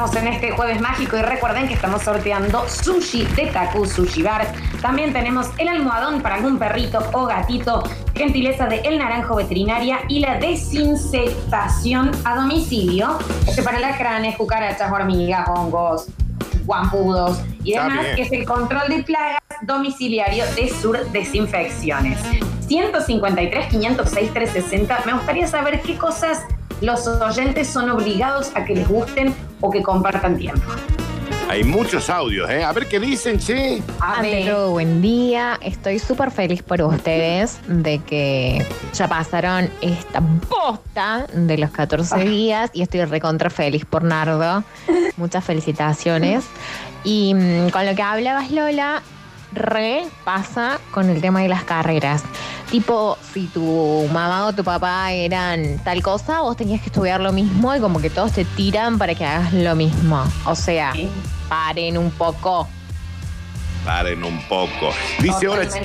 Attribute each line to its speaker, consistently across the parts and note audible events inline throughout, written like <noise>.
Speaker 1: estamos en este jueves mágico y recuerden que estamos sorteando sushi de Taku Sushi Bar. También tenemos el almohadón para algún perrito o gatito, gentileza de El Naranjo Veterinaria y la desinsectación a domicilio. Este para lacranes, cucarachas, hormigas, hongos, guampudos y demás, que es el control de plagas domiciliario de Sur Desinfecciones. 153, 506, 360. Me gustaría saber qué cosas los oyentes son obligados a que les gusten o que compartan tiempo.
Speaker 2: Hay muchos audios, ¿eh? A ver qué dicen, che.
Speaker 1: A ver,
Speaker 3: Andrew, buen día. Estoy súper feliz por ustedes de que ya pasaron esta posta de los 14 días y estoy recontra feliz por Nardo. <laughs> Muchas felicitaciones. Y mm, con lo que hablabas, Lola, re pasa con el tema de las carreras. Tipo, si tu mamá o tu papá eran tal cosa, vos tenías que estudiar lo mismo y como que todos te tiran para que hagas lo mismo. O sea,
Speaker 1: Sí.
Speaker 3: paren un poco.
Speaker 2: Paren un poco. Dice ahora,
Speaker 1: sí.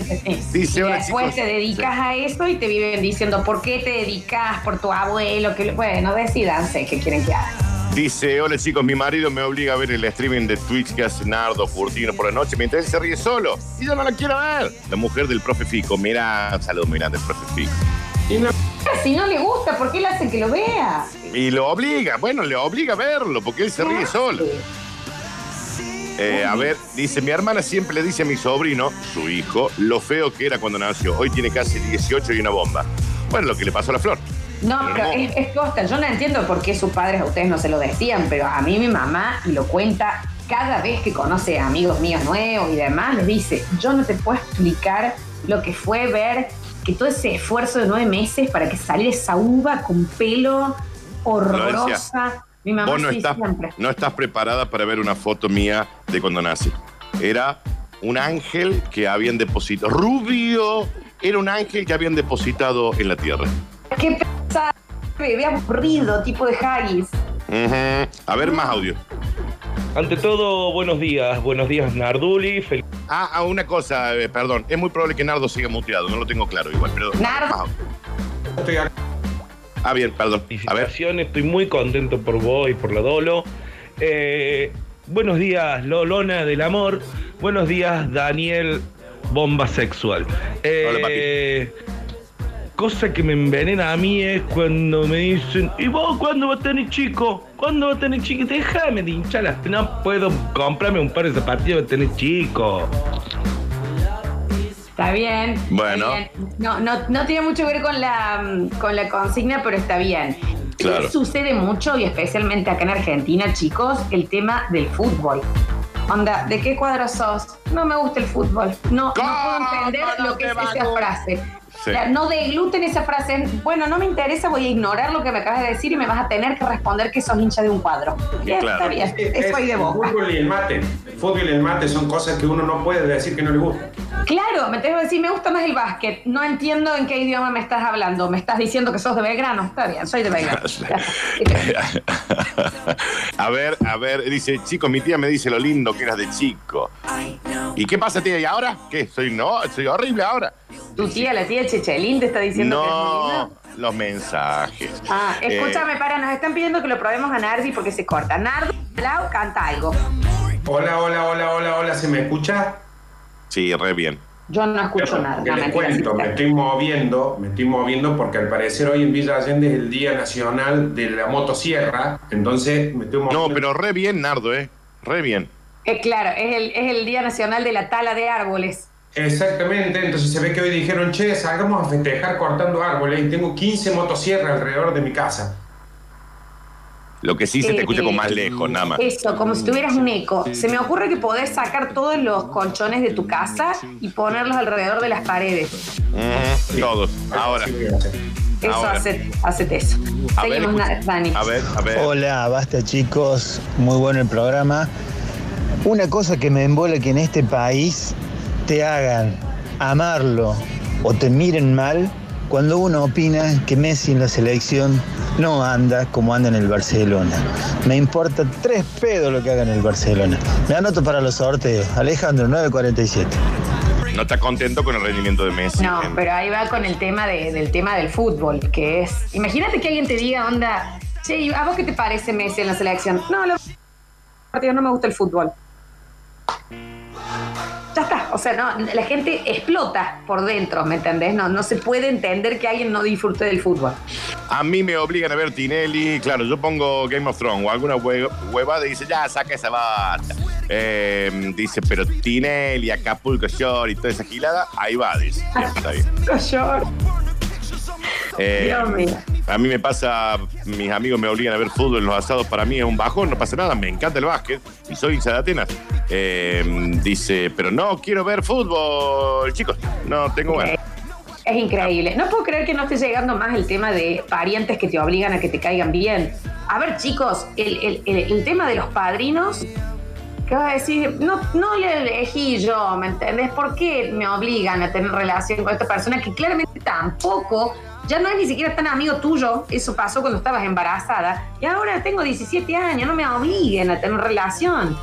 Speaker 2: dice
Speaker 1: Y
Speaker 2: ahora,
Speaker 1: después
Speaker 2: chicos.
Speaker 1: te dedicas a eso y te viven diciendo por qué te dedicas por tu abuelo. Que, bueno, decidanse qué quieren que haga.
Speaker 2: Dice, hola chicos, mi marido me obliga a ver el streaming de Twitch que hace Nardo Furtino por la noche mientras él se ríe solo. Y yo no la quiero ver. La mujer del profe Fico. Mira, saludos, mira, del profe Fico.
Speaker 1: Si no le gusta, ¿por qué le hacen que lo vea?
Speaker 2: Y lo obliga, bueno, le obliga a verlo porque él se ríe solo. Eh, a ver, dice, mi hermana siempre le dice a mi sobrino, su hijo, lo feo que era cuando nació. Hoy tiene casi 18 y una bomba. Bueno, lo que le pasó a la flor.
Speaker 1: No,
Speaker 2: Pero
Speaker 1: es, es. Yo no entiendo por qué sus padres a ustedes no se lo decían, pero a mí mi mamá, y lo cuenta cada vez que conoce a amigos míos nuevos y demás, les dice, yo no te puedo explicar lo que fue ver que todo ese esfuerzo de nueve meses para que saliera esa uva con pelo horrorosa. Mi mamá
Speaker 2: Vos no
Speaker 1: sí,
Speaker 2: estás,
Speaker 1: siempre.
Speaker 2: no estás preparada para ver una foto mía de cuando nací. Era un ángel que habían depositado. Rubio, era un ángel que habían depositado en la tierra.
Speaker 1: Qué bebé aburrido, tipo de haggis.
Speaker 2: A ver, más audio.
Speaker 4: Ante todo, buenos días. Buenos días, Narduli. Fel-
Speaker 2: Ah, ah, una cosa, eh, perdón. Es muy probable que Nardo siga muteado, no lo tengo claro igual, pero.
Speaker 1: Nardo.
Speaker 2: audio. Ah, bien, perdón. A ver.
Speaker 4: felicitaciones. Estoy muy contento por vos y por la Dolo. Eh, buenos días, Lolona del Amor. Buenos días, Daniel Bomba Sexual. Eh, cosa que me envenena a mí es cuando me dicen, ¿y vos cuándo vas a tener chico? ¿Cuándo vas a tener chico? Déjame de hinchar las... No puedo comprarme un par de zapatillas para tener chico.
Speaker 1: Está bien.
Speaker 2: Bueno.
Speaker 1: está bien. No, no, no tiene mucho que ver con la, mm, con la consigna, pero está bien.
Speaker 2: Claro.
Speaker 1: Sucede mucho, y especialmente acá en Argentina, chicos, el tema del fútbol. Onda, ¿de qué cuadro sos? No me gusta el fútbol. No, no puedo
Speaker 2: ¿Cómo
Speaker 1: entender
Speaker 2: no
Speaker 1: lo que es esa frase.
Speaker 2: Sí.
Speaker 1: O sea, no degluten esa frase. Bueno, no me interesa, voy a ignorar lo que me acabas de decir y me vas a tener que responder que sos hincha de un cuadro. Ya,
Speaker 2: claro.
Speaker 1: Está bien, eso hay de
Speaker 5: el
Speaker 1: boca.
Speaker 5: fútbol y el mate. El fútbol y el mate son cosas que uno no puede decir que no le gusta.
Speaker 1: Claro, me tengo que decir, me gusta más el básquet. No entiendo en qué idioma me estás hablando. Me estás diciendo que sos de Belgrano. Está bien, soy de Belgrano. <laughs> <laughs>
Speaker 2: A ver, a ver, dice, chico, mi tía me dice lo lindo que eras de chico. ¿Y qué pasa, tía? ¿Y ahora? ¿Qué? ¿Soy no? ¿Soy horrible ahora?
Speaker 1: Tu tía, la tía Chechelín, te está diciendo que es
Speaker 2: No, los mensajes.
Speaker 1: Ah,
Speaker 2: Eh,
Speaker 1: escúchame, para, nos están pidiendo que lo probemos a Nardi porque se corta. Nardi, Lau, canta algo.
Speaker 5: Hola, hola, hola, hola, hola, ¿se me escucha?
Speaker 2: sí, re bien.
Speaker 1: Yo no escucho nada. No,
Speaker 5: les cuento, me estoy moviendo, me estoy moviendo porque al parecer hoy en Villa Allende es el Día Nacional de la Motosierra, entonces me estoy moviendo.
Speaker 2: No, pero re bien, Nardo, ¿eh? Re bien.
Speaker 1: Eh, claro, es el, es el Día Nacional de la Tala de Árboles.
Speaker 5: Exactamente, entonces se ve que hoy dijeron, che, salgamos a festejar cortando árboles y tengo 15 motosierras alrededor de mi casa.
Speaker 2: Lo que sí se te
Speaker 1: Eh,
Speaker 2: escucha con más lejos, nada más.
Speaker 1: Eso, como si tuvieras un eco. Se me ocurre que podés sacar todos los colchones de tu casa y ponerlos alrededor de las paredes.
Speaker 2: Ujú, todos. Ahora.
Speaker 1: Eso,
Speaker 2: Ahora.
Speaker 1: hace, hacete eso.
Speaker 2: A
Speaker 1: Seguimos, Dani.
Speaker 2: A ver, a ver.
Speaker 6: Hola, basta chicos, muy bueno el programa. Una cosa que me embola que en este país te hagan amarlo o te miren mal cuando uno opina que Messi en la selección no anda como anda en el Barcelona. Me importa tres pedos lo que haga en el Barcelona. Me anoto para los sorteos. Alejandro 947.
Speaker 2: No está contento con el rendimiento de Messi.
Speaker 1: No,
Speaker 2: En-
Speaker 1: pero ahí va con el tema de- del tema del fútbol, que es. Imagínate que alguien te diga, onda, che, ¿a vos qué te parece Messi en la selección? No, lo. partido, no me gusta el fútbol. Está, o sea, no, la gente explota por dentro, ¿me entendés? No, no se puede entender que alguien no disfrute del fútbol.
Speaker 2: A mí me obligan a ver Tinelli. Claro, yo pongo Game of Thrones o alguna hue- huevada y dice, ya, saca esa bata. Eh, dice, pero Tinelli, Acapulco Shore y toda esa gilada, ahí va, dice. Ya, está bien.
Speaker 1: Yo-
Speaker 2: Eh,
Speaker 1: Dios mío.
Speaker 2: A mí me pasa, mis amigos me obligan a ver fútbol en los asados, para mí es un bajón, no pasa nada, me encanta el básquet y soy hincha de Atenas. Eh, dice, pero no quiero ver fútbol, chicos, no tengo ganas.
Speaker 1: Es increíble. No puedo creer que no esté llegando más el tema de parientes que te obligan a que te caigan bien. A ver, chicos, el, el- el- el tema de los padrinos, ¿qué vas a decir? No, no le elegí yo, ¿me entendés? ¿Por qué me obligan a tener relación con esta persona que claramente tampoco, ya no es ni siquiera tan amigo tuyo? Eso pasó cuando estabas embarazada. Y ahora tengo 17 años, no me obliguen a tener relación.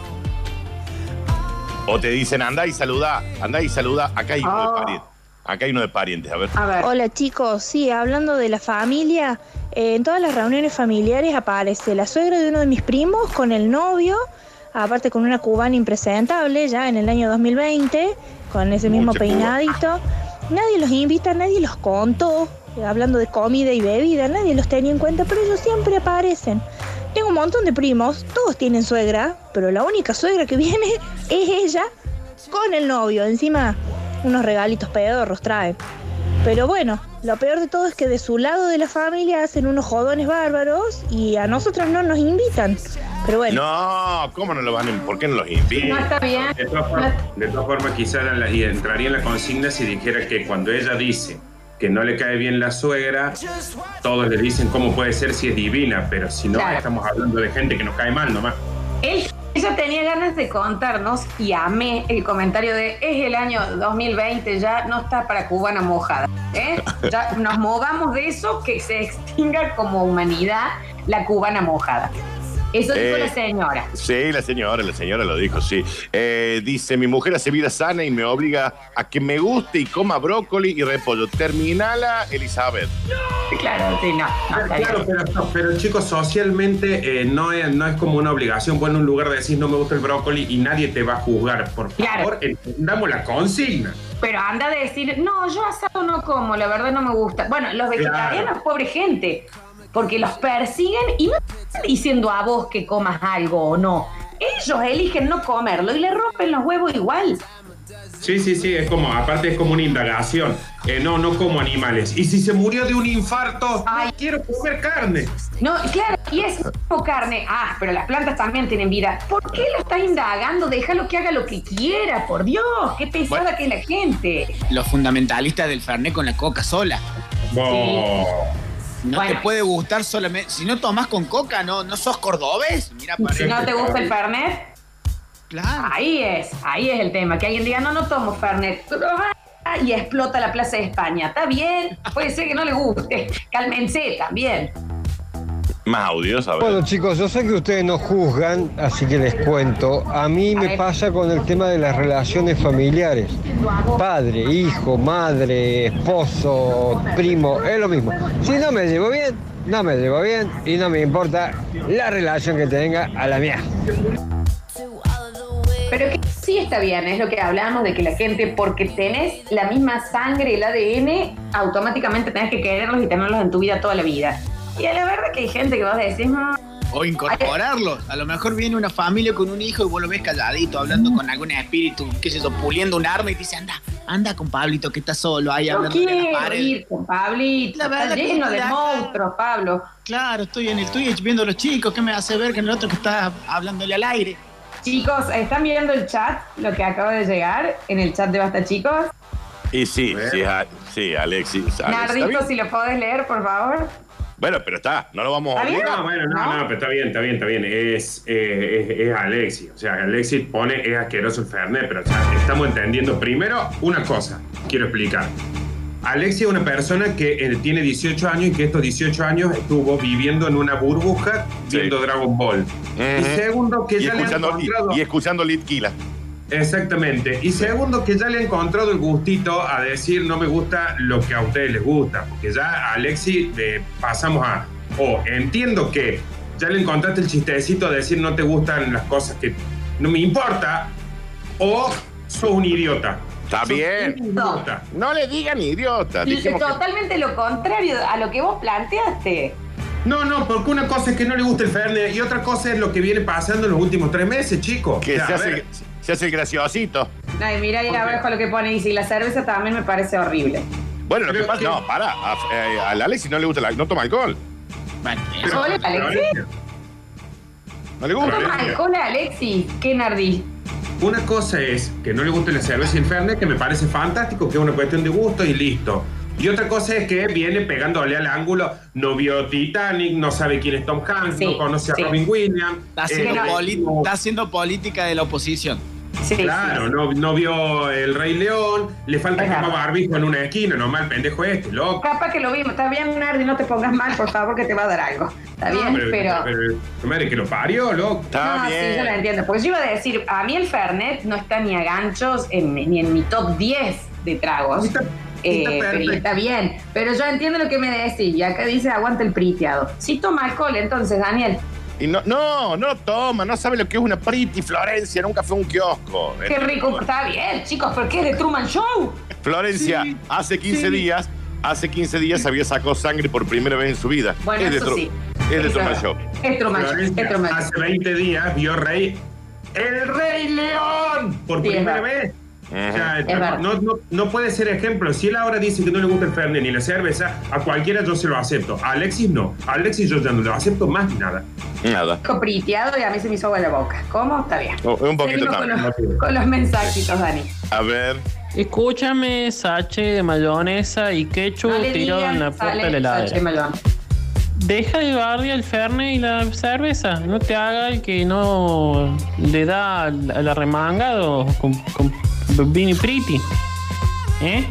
Speaker 2: O te dicen, andá y saluda, andá y saluda, acá hay uno
Speaker 1: Ah.
Speaker 2: de parientes. Acá hay uno de parientes, a ver.
Speaker 1: A ver.
Speaker 7: Hola chicos, sí, hablando de la familia, eh, en todas las reuniones familiares aparece la suegra de uno de mis primos con el novio, aparte con una cubana impresentable ya en el año 2020, con ese mismo
Speaker 2: Mucha cuba.
Speaker 7: peinadito. Nadie los invita, nadie los contó, hablando de comida y bebida, nadie los tenía en cuenta, pero ellos siempre aparecen. Tengo un montón de primos, todos tienen suegra, pero la única suegra que <laughs> viene es ella con el novio. Encima, unos regalitos pedorros trae. Pero bueno, lo peor de todo es que de su lado de la familia hacen unos jodones bárbaros y a nosotros no nos invitan. Pero bueno.
Speaker 2: No, ¿cómo no lo van a, ¿Por qué no los
Speaker 1: No
Speaker 2: invitan?
Speaker 1: está bien.
Speaker 5: De todas formas, formas quizás entraría en la consigna si dijera que cuando ella dice que no le cae bien la suegra, todos le dicen cómo puede ser si es divina, pero si no,
Speaker 1: Claro.
Speaker 5: estamos hablando de gente que nos cae mal nomás.
Speaker 1: Él, ella tenía ganas de contarnos y amé el comentario de es el año 2020, ya no está para cubana mojada. ¿eh? <laughs> Ya nos movamos de eso, que se extinga como humanidad la cubana mojada. Eso dijo
Speaker 2: Eh,
Speaker 1: la señora.
Speaker 2: Sí, la señora, la señora lo dijo, sí. Eh, dice, mi mujer hace vida sana y me obliga a que me guste y coma brócoli y repollo. Terminala, Elizabeth.
Speaker 1: Claro, sí, no.
Speaker 5: Claro, pero, pero chicos, socialmente eh, no, es, no es como una obligación. En un lugar de decir no me gusta el brócoli y nadie te va a juzgar. Por
Speaker 1: Claro.
Speaker 5: favor, entendamos la consigna.
Speaker 1: Pero anda a decir, no, yo asado no como, la verdad no me gusta. Bueno, los vegetarianos, pobre gente, porque los persiguen y no están diciendo a vos que comas algo o no. Ellos eligen no comerlo y le rompen los huevos igual.
Speaker 5: Sí, sí, sí, es como, aparte es como una indagación. Eh, no, no como animales. Y si se murió de un infarto,
Speaker 1: Ay.
Speaker 5: no quiero comer carne.
Speaker 1: No, claro, y es como carne. Ah, pero las plantas también tienen vida. ¿Por qué lo estás indagando? Déjalo que haga lo que quiera, por Dios. Qué pesada
Speaker 2: Bueno.
Speaker 1: que es la gente.
Speaker 8: Los fundamentalistas del Fernet con la coca sola.
Speaker 5: No.
Speaker 8: No
Speaker 1: Bueno.
Speaker 8: te puede gustar solamente. Si no tomas con coca, no, no sos cordobés. Mira, para
Speaker 1: Si no te gusta el Fernet,
Speaker 8: Claro.
Speaker 1: ahí es, ahí es el tema. Que alguien diga, no, no tomo Fernet. Y explota la Plaza de España. Está bien, puede ser que no le guste. Cálmense también.
Speaker 2: Más audios, a ver.
Speaker 9: Bueno chicos, yo sé que ustedes no juzgan, así que les cuento. A mí me pasa con el tema de las relaciones familiares. Padre, hijo, madre, esposo, primo, es lo mismo. Si no me llevo bien, no me llevo bien y no me importa la relación que tenga a la mía.
Speaker 1: Pero que sí está bien, es lo que hablamos de que la gente, porque tenés la misma sangre, el ADN, automáticamente tenés que quererlos y tenerlos en tu vida toda la vida. Y a la verdad que hay gente que vas a decir, no,
Speaker 8: O incorporarlos. A lo mejor viene una familia con un hijo y vos lo ves calladito, hablando con algún espíritu, qué sé yo, puliendo un arma y te dice, anda, anda con Pablito que está solo ahí
Speaker 1: no
Speaker 8: hablando la
Speaker 1: quiero
Speaker 8: pared.
Speaker 1: ir con Pablito,
Speaker 8: La
Speaker 1: está
Speaker 8: verdad que
Speaker 1: lleno de
Speaker 8: la-
Speaker 1: monstruos, Pablo.
Speaker 8: Claro, estoy en el Twitch viendo a los chicos, ¿qué me hace ver que en el otro que está hablándole al aire?
Speaker 1: Chicos, ¿están viendo el chat? Lo que acaba de llegar en el chat de Basta Chicos.
Speaker 2: Y sí, sí, sí, Alexis. Alex, ¿está
Speaker 1: Nardito, si lo podés leer, por favor.
Speaker 2: Bueno, pero está, no lo vamos a.
Speaker 5: No, bueno, no,
Speaker 1: ¿No?
Speaker 5: no, pero está bien, está bien, está bien. Es, eh, es, es Alexis. O sea, Alexis pone, es asqueroso el Fernet, pero o sea, estamos entendiendo. Primero, una cosa, quiero explicar. Alexis es una persona que eh, tiene 18 años y que estos 18 años estuvo viviendo en una burbuja
Speaker 2: Sí.
Speaker 5: viendo Dragon Ball. Y segundo, que
Speaker 2: Y
Speaker 5: ya le han encontrado...
Speaker 2: y escuchando Litquila.
Speaker 5: Exactamente. Y segundo, que ya le he encontrado el gustito a decir no me gusta lo que a ustedes les gusta. Porque ya a Alexi eh, pasamos a. O entiendo que ya le encontraste el chistecito de decir no te gustan las cosas que no me importa, o sos un idiota.
Speaker 2: Está bien.
Speaker 5: idiota.
Speaker 2: No le digan idiota. Que-
Speaker 1: totalmente lo contrario a lo que vos planteaste.
Speaker 5: No, no, porque una cosa es que no le gusta el Fernet y otra cosa es lo que viene pasando en los últimos tres meses, chicos.
Speaker 2: que
Speaker 5: O sea,
Speaker 2: se
Speaker 5: a
Speaker 2: hace,
Speaker 5: ver,
Speaker 2: se hace el graciosito.
Speaker 1: Ay, mira ahí abajo lo que pone. Y si la cerveza también me parece horrible.
Speaker 2: Bueno, lo que pasa,
Speaker 5: que-
Speaker 2: no, para. A, eh, al Alexis no le gusta la, no toma alcohol.
Speaker 5: Pero-
Speaker 1: Alexis.
Speaker 2: No le
Speaker 1: ¿No
Speaker 2: gusta.
Speaker 1: toma alcohol, Alexis? ¿Qué nardí?
Speaker 5: Una cosa es que no le guste la cerveza Fernet, que me parece fantástico, que es una cuestión de gusto y listo. Y otra cosa es que viene pegándole al ángulo, no vio Titanic, no sabe quién es Tom Hanks,
Speaker 1: Sí,
Speaker 5: no conoce
Speaker 1: sí.
Speaker 5: a Robin Williams.
Speaker 8: está,
Speaker 5: eh,
Speaker 8: haciendo
Speaker 1: no,
Speaker 5: no-
Speaker 8: está haciendo política de la oposición.
Speaker 1: Sí,
Speaker 5: Claro,
Speaker 1: sí.
Speaker 5: no, no vio El Rey León, le falta
Speaker 1: Es
Speaker 5: que barbijo en una esquina, nomás el pendejo este, loco.
Speaker 1: Capaz que lo vimos. Está bien, Nardi, no te pongas mal, por favor, que te va a dar algo. Está bien,
Speaker 5: No,
Speaker 1: pero...
Speaker 5: pero, madre que lo parió, loco.
Speaker 2: Está
Speaker 1: no,
Speaker 2: bien.
Speaker 1: sí, yo lo entiendo. Porque yo iba a decir, a mí el Fernet no está ni a ganchos en- ni en mi top 10 de tragos.
Speaker 5: Está-
Speaker 1: Eh,
Speaker 5: está
Speaker 1: pero está bien. Pero yo entiendo lo que me decís. Y acá dice, aguanta el priteado. Sí toma alcohol, entonces, Daniel.
Speaker 2: Y no, no, no lo toma, no sabe lo que es una pretty Florencia, nunca fue a un kiosco.
Speaker 1: Qué rico. Está bien, chicos, pero ¿qué es de Truman Show?
Speaker 2: Florencia,
Speaker 5: Sí,
Speaker 2: hace 15
Speaker 5: sí.
Speaker 2: días, hace 15 días había sacado sangre por primera vez en su vida.
Speaker 1: Bueno,
Speaker 2: es de
Speaker 1: eso
Speaker 2: Tru-
Speaker 1: sí.
Speaker 2: Es de Truman Show.
Speaker 1: Es Truman Show. Es Truman Show.
Speaker 5: hace 20 días vio Rey. ¡El Rey León! Por primera vez. O sea, no, no- no puede ser ejemplo. Si él ahora dice que no le gusta el Fernet ni la cerveza, a cualquiera yo se lo acepto. A Alexis no. A Alexis yo ya no lo acepto más ni nada.
Speaker 2: Nada.
Speaker 1: Dijo priteado y a mí se me hizo agua la boca. ¿Cómo? Está bien.
Speaker 2: Oh, un poquito
Speaker 1: con los, con los mensajitos, Dani.
Speaker 2: A ver.
Speaker 10: Escúchame, sache de mayonesa y ketchup
Speaker 1: No
Speaker 10: tirado en la puerta de la heladera. Deja de bardear el Fernet y la cerveza. No te haga el que no le da la con, con Vini Pretty. ¿Eh?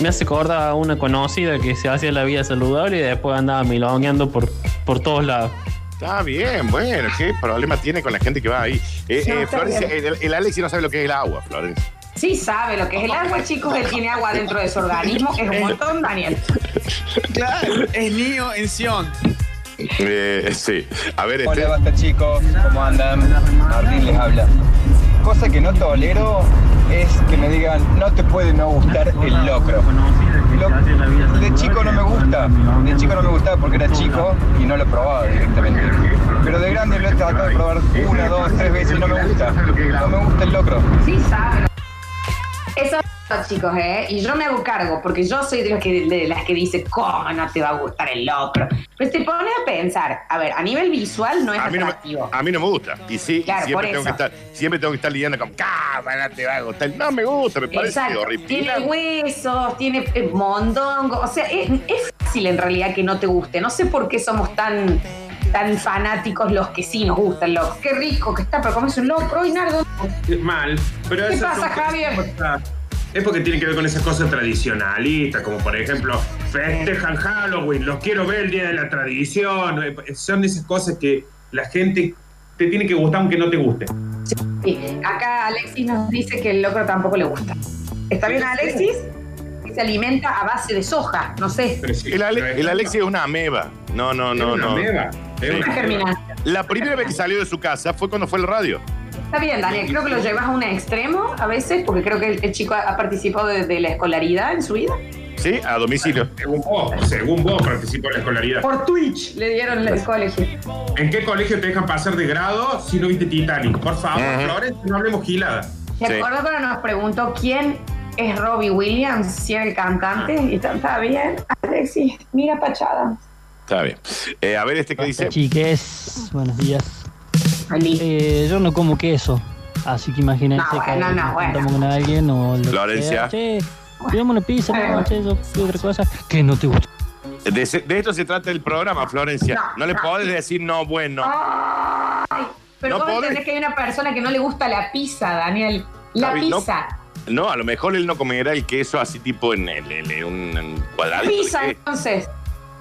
Speaker 10: Me hace acordar a una conocida que se hacía la vida saludable y después andaba milongueando por, por todos lados.
Speaker 2: Está bien, bueno, ¿qué problema tiene con la gente que va ahí? Eh,
Speaker 1: No,
Speaker 2: eh, Florencia, el, el Alexis no sabe lo que es el agua, Florencia.
Speaker 1: Sí sabe lo que es el agua, chicos. Él tiene agua dentro de su organismo. Es un montón, Daniel.
Speaker 8: Claro, es niño en Sion.
Speaker 2: Eh, sí. A ver, este.
Speaker 6: Hola, basta chicos, ¿cómo andan? Martín les habla. Cosa que no tolero es que me digan, no te puede no gustar el locro. Lo- de chico no me gusta, de chico no me gustaba porque era chico y no lo probaba directamente. Pero de grande lo he tratado de probar una, dos, tres veces y no me gusta. No me gusta el locro.
Speaker 1: Eso chicos, ¿eh? Y yo me hago cargo, porque yo soy de, los que, de las que dice, ¿cómo no te va a gustar el locro? Pues te pones a pensar, a ver, a nivel visual no es
Speaker 2: A mí no, me, a mí no me gusta. Y sí,
Speaker 1: Claro,
Speaker 2: siempre, tengo que estar, siempre tengo que estar lidiando con cámara, te va a gustar. No me gusta, me parece
Speaker 1: Exacto.
Speaker 2: horrible.
Speaker 1: Tiene huesos, tiene eh, mondongo. O sea, es, es fácil en realidad que no te guste. No sé por qué somos tan, tan fanáticos los que sí nos gustan el locro. Qué rico que está, pero comes un locro y Nardo.
Speaker 5: Mal. Pero
Speaker 1: ¿Qué
Speaker 5: eso
Speaker 1: pasa,
Speaker 5: son-
Speaker 1: Javier?
Speaker 5: Es porque tiene que ver con esas cosas tradicionalistas, como por ejemplo, festejan Halloween, los quiero ver el día de la tradición. Son esas cosas que la gente te tiene que gustar aunque no te guste.
Speaker 1: Sí. Acá Alexis nos dice que el locro tampoco le gusta. ¿Está bien, Alexis? Se alimenta a base de soja, no sé.
Speaker 5: Sí,
Speaker 2: El, Ale-
Speaker 5: pero es-
Speaker 2: el Alexis es una ameba. No, no,
Speaker 5: es
Speaker 2: no,
Speaker 5: una
Speaker 2: no.
Speaker 5: ameba, es
Speaker 2: Sí.
Speaker 5: una.
Speaker 1: Germinación.
Speaker 2: La primera vez que salió de su casa fue cuando fue al radio.
Speaker 1: Está bien, Daniel. Creo que lo llevas a un extremo a veces, porque creo que el, el chico ha, ha participado de, de la escolaridad en su vida.
Speaker 2: Sí, a domicilio.
Speaker 5: Según vos, según vos participó en la escolaridad.
Speaker 1: Por Twitch le dieron el colegio.
Speaker 5: ¿En qué colegio te dejan pasar de grado si no viste Titanic? Por favor,
Speaker 2: Ujú.
Speaker 5: Flores, no hablemos gilada.
Speaker 1: ¿Te
Speaker 2: Sí.
Speaker 1: acuerdas cuando nos preguntó quién es Robbie Williams? Si era el cantante. Y está, está bien. Alexis, mira Pachada.
Speaker 2: Está bien. Eh, a ver este que dice.
Speaker 11: Chiques, buenos días. Eh, yo no como queso, así que imagínense
Speaker 1: No,
Speaker 11: que
Speaker 1: no,
Speaker 11: nos
Speaker 1: bueno.
Speaker 11: con alguien o lo que
Speaker 2: Florencia.
Speaker 11: sea. Che, una pizza, no, che, yo otra cosa. Que no te gusta.
Speaker 2: De, esto se trata el programa, Florencia.
Speaker 1: No,
Speaker 2: No, le
Speaker 1: no.
Speaker 2: podés decir no, bueno.
Speaker 1: Ay, pero
Speaker 2: No
Speaker 1: ¿cómo
Speaker 2: podés.
Speaker 1: entendés que hay una persona que no le gusta la pizza, Daniel? La
Speaker 2: Está bien, no.
Speaker 1: pizza.
Speaker 2: No, a lo mejor él no comerá el queso así tipo en, el, en- en un en cuadradito.
Speaker 1: Pizza, entonces.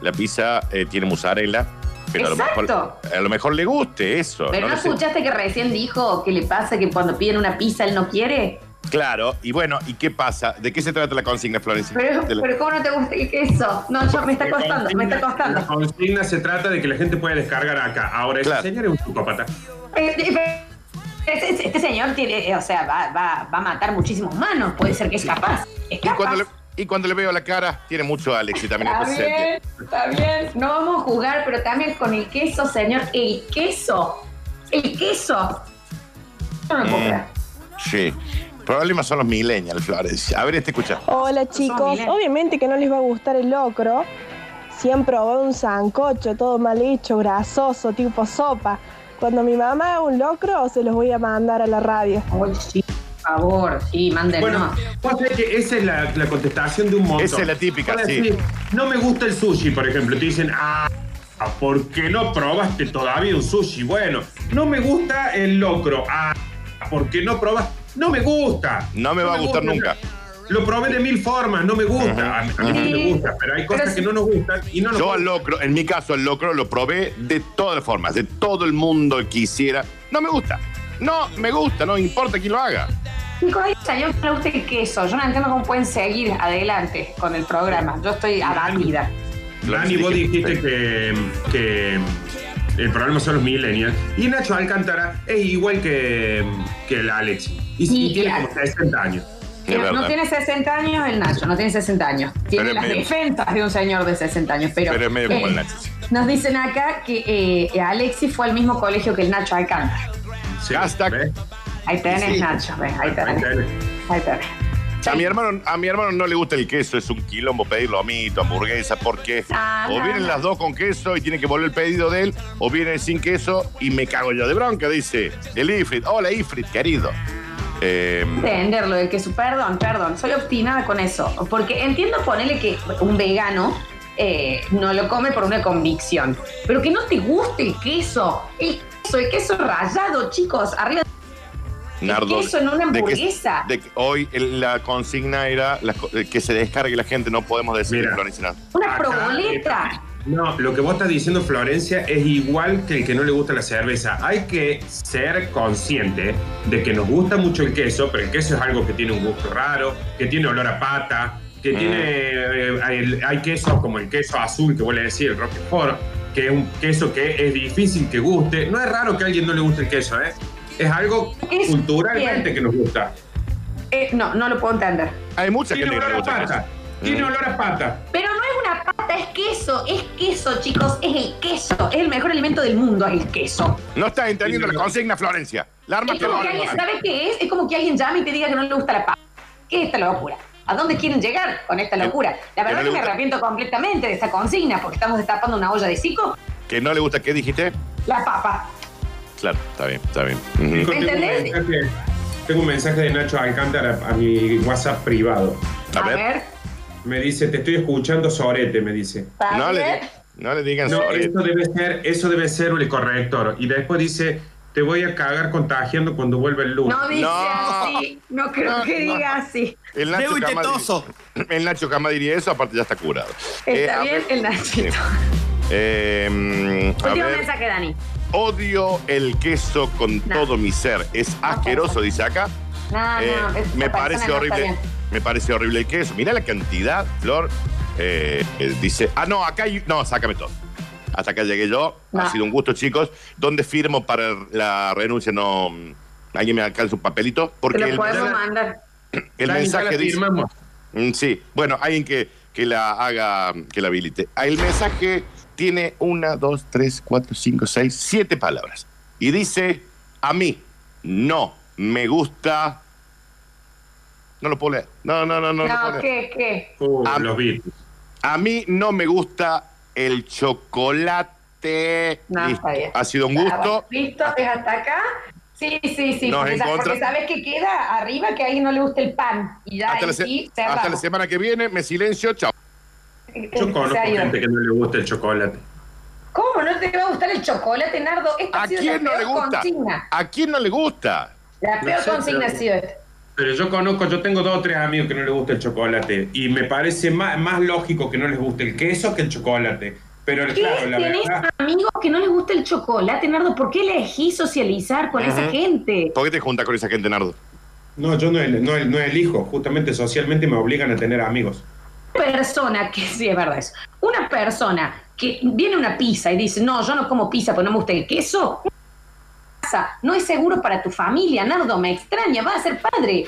Speaker 2: La pizza eh, tiene mozzarella, pero a lo, mejor,
Speaker 1: Exacto.
Speaker 2: a lo mejor le guste eso.
Speaker 1: Pero no,
Speaker 2: lo sé.
Speaker 1: escuchaste que recién dijo que le pasa que cuando piden una pizza él no quiere.
Speaker 2: Claro, y bueno, ¿y qué pasa? ¿De qué se trata la consigna, Florencia?
Speaker 1: Pero,
Speaker 2: la-
Speaker 1: pero ¿cómo no te gusta el queso? No, yo, me está costando, me está
Speaker 5: La
Speaker 1: costando.
Speaker 5: consigna se trata de que la gente pueda descargar acá. Ahora, ese señor es un psicópata.
Speaker 1: Eh, eh, Este, este señor tiene, eh, o sea, va, va, va a matar muchísimos humanos. Puede ser que es capaz. Es
Speaker 2: Y cuando, le, y cuando le veo la cara, tiene mucho Alexi también.
Speaker 1: Está bien, está bien. No vamos a jugar, pero también con el queso, señor. El queso. El queso. No me puedo
Speaker 2: Mm,
Speaker 1: creer.
Speaker 2: sí. Problemas son los millennials, Florencia. A ver, este escucha.
Speaker 12: Hola chicos, obviamente que no les va a gustar el locro. Si han probado un sancocho todo mal hecho, grasoso, tipo sopa. Cuando mi mamá haga un locro, se los voy a mandar a la radio.
Speaker 1: sí, por favor, sí, mándennos.
Speaker 5: Bueno, vos sabés que esa es la, la contestación de un montón.
Speaker 2: Esa es la típica, sí.
Speaker 5: decir, no me gusta el sushi, por ejemplo. Te dicen, ah, ¿por qué no probaste todavía un sushi? Bueno, no me gusta el locro. Ah, ¿por qué no probas? No me gusta.
Speaker 2: No me va a gustar nunca.
Speaker 5: Lo probé de mil formas, no me gusta. A mí, a mí me gusta, pero hay cosas
Speaker 1: Pero
Speaker 5: que no nos gustan y no nos
Speaker 2: Yo
Speaker 5: gustan.
Speaker 2: al locro, en mi caso, al locro lo probé de todas las formas, de todo el mundo quisiera. No me gusta. No me gusta, no importa quién lo haga.
Speaker 1: Chicos, un que no le gusta el queso. Yo no entiendo cómo pueden seguir adelante con el programa. Yo estoy abatida.
Speaker 5: Dani, vos dijiste que, que el problema son los millennials. Y Nacho Alcántara es igual que, que el Alex. Y, y tiene
Speaker 1: y-
Speaker 5: como 60 años.
Speaker 1: No tiene 60 años el Nacho, no tiene 60 años. Tiene
Speaker 2: Pero
Speaker 1: las
Speaker 2: medio-
Speaker 1: defensas de un señor de 60 años. Pero,
Speaker 2: Pero es medio como
Speaker 1: eh,
Speaker 2: el Nacho.
Speaker 1: Nos dicen acá que eh, Alexis fue al mismo colegio que el Nacho Alcántara.
Speaker 2: Hashtag.
Speaker 1: Ahí tenés,
Speaker 2: Sí.
Speaker 1: Nacho. ves, Ahí tenés. Ahí tenés.
Speaker 2: A mi, hermano, a mi hermano no le gusta el queso, es un quilombo pedir lomito, hamburguesa, porque
Speaker 1: Ah,
Speaker 2: o vienen las dos con queso y tiene que volver el pedido de él, o vienen sin queso y me cago yo de bronca, dice el Ifrit. Hola Ifrit, querido. Eh,
Speaker 1: Entenderlo del queso. Perdón, perdón. Soy obstinada con eso. Porque entiendo ponerle que un vegano eh, no lo come por una convicción. Pero que no te guste el queso. El queso, el queso rallado, chicos. Arriba
Speaker 2: Nardo,
Speaker 1: queso en una
Speaker 2: de que-
Speaker 1: hamburguesa.
Speaker 2: de que hoy el- la consigna era la que se descargue la gente, no podemos decir no.
Speaker 1: una
Speaker 5: Acá,
Speaker 1: proboleta.
Speaker 5: No, lo que vos estás diciendo, Florencia, es igual que el que no le gusta la cerveza. Hay que ser consciente de que nos gusta mucho el queso, pero el queso es algo que tiene un gusto raro, que tiene olor a pata, que
Speaker 2: Mm.
Speaker 5: tiene. eh, hay, hay quesos como el queso azul que vos le decís, el Roquefort, que es un queso que es difícil que guste. No es raro que a alguien no le guste el queso, ¿eh? Es algo
Speaker 1: Es
Speaker 5: culturalmente
Speaker 1: bien.
Speaker 5: que nos gusta.
Speaker 1: Eh, no, no lo puedo entender.
Speaker 2: Hay mucha gente que no le
Speaker 5: olor a
Speaker 2: gusta el
Speaker 5: pata.
Speaker 2: queso.
Speaker 5: Tiene olor a pata.
Speaker 1: Pero no es una pata, es queso. Es queso, chicos. Es el queso. Es el mejor alimento del mundo, es el queso.
Speaker 2: No estás entendiendo la consigna, Florencia. La arma
Speaker 1: Es
Speaker 2: que
Speaker 1: como que alguien. ¿sabes qué es? Es como que alguien llame y te diga que no le gusta la papa. ¿Qué es esta locura? ¿A dónde quieren llegar con esta locura? La
Speaker 2: que
Speaker 1: verdad
Speaker 2: no
Speaker 1: que me arrepiento completamente de esta consigna porque estamos destapando una olla de cico.
Speaker 2: Que no le gusta, ¿qué dijiste?
Speaker 1: La papa.
Speaker 2: Claro, está bien, está bien.
Speaker 5: Un
Speaker 1: ¿Entendés?
Speaker 5: Tengo un mensaje de Nacho Alcántara a mi WhatsApp privado.
Speaker 2: A ver.
Speaker 5: Me dice, te estoy escuchando Sorete, me dice.
Speaker 2: No le, no le digan
Speaker 5: No,
Speaker 2: sobre
Speaker 5: eso debe ser, eso debe ser el corrector. Y después dice, te voy a cagar contagiando cuando vuelva el lunes.
Speaker 1: No dice así. No creo
Speaker 2: No,
Speaker 1: que
Speaker 2: no.
Speaker 1: diga así.
Speaker 2: El Nacho, Cama diría- el Nacho Cama diría eso, aparte ya está curado. Eh,
Speaker 1: Está
Speaker 2: a
Speaker 1: bien
Speaker 2: ver-
Speaker 1: el Nachito.
Speaker 2: Sí. Eh,
Speaker 1: Último
Speaker 2: ver,
Speaker 1: mensaje, Dani.
Speaker 2: odio el queso con
Speaker 1: No.
Speaker 2: todo mi ser. Es asqueroso, dice acá.
Speaker 1: No,
Speaker 2: Eh,
Speaker 1: no. esta
Speaker 2: me parece
Speaker 1: no
Speaker 2: horrible. Me parece horrible el queso. Mira la cantidad, Flor. Eh, eh, dice, ah, no, acá hay, no, sácame todo. Hasta acá llegué yo.
Speaker 1: No.
Speaker 2: Ha sido un gusto, chicos. ¿Dónde firmo para la renuncia? No. ¿Alguien me alcanza un papelito?
Speaker 1: Te
Speaker 2: Porque
Speaker 1: lo
Speaker 2: el,
Speaker 1: podemos mandar.
Speaker 2: el mensaje dice. Mm, Sí, bueno, alguien que, que la haga, que la habilite. Ah, El mensaje tiene una, dos, tres, cuatro, cinco, seis, siete palabras. Y dice, a mí no me gusta... No lo puedo leer. No, no, no, no.
Speaker 1: No,
Speaker 2: leer.
Speaker 1: ¿qué? ¿Qué?
Speaker 5: Uh,
Speaker 2: Ah,
Speaker 5: los Beatles.
Speaker 2: A mí no me gusta el chocolate.
Speaker 1: No,
Speaker 2: Listo.
Speaker 1: está bien.
Speaker 2: Ha sido un gusto.
Speaker 1: ¿Listo? ¿Es hasta acá? Sí, sí, sí.
Speaker 2: Nos
Speaker 1: Porque, porque sabes que queda arriba que a alguien no le gusta el pan. Y ya
Speaker 2: Hasta la, se- hasta la semana que viene, me silencio, chao.
Speaker 5: Yo conozco
Speaker 1: Se ha ido.
Speaker 5: gente que no le gusta el chocolate.
Speaker 1: ¿Cómo no te va a gustar el chocolate, Nardo? Esta
Speaker 2: ¿A
Speaker 1: ha sido
Speaker 2: quién
Speaker 1: la
Speaker 2: no le
Speaker 1: peor
Speaker 2: gusta?
Speaker 1: consigna.
Speaker 2: ¿A quién no le gusta?
Speaker 1: La
Speaker 5: No
Speaker 1: peor
Speaker 5: sé,
Speaker 1: consigna
Speaker 5: pero-
Speaker 1: ha sido esta.
Speaker 5: Pero yo conozco, yo tengo dos o tres amigos que no les gusta el chocolate. Y me parece más, más lógico que no les guste el queso que el chocolate. Pero
Speaker 1: ¿Qué?
Speaker 5: claro, la
Speaker 1: ¿Tenés
Speaker 5: verdad.
Speaker 1: amigos que no les gusta el chocolate, Nardo? ¿Por qué elegís socializar con esa gente?
Speaker 2: ¿Por qué te juntas con esa gente, Nardo?
Speaker 5: No, yo no elijo. Justamente socialmente me obligan a tener amigos.
Speaker 1: persona que, <laughs> sí, es verdad eso, una persona que viene una pizza y dice, no, yo no como pizza porque no me gusta el queso, no es seguro para tu familia, Nardo, me extraña, va a ser padre.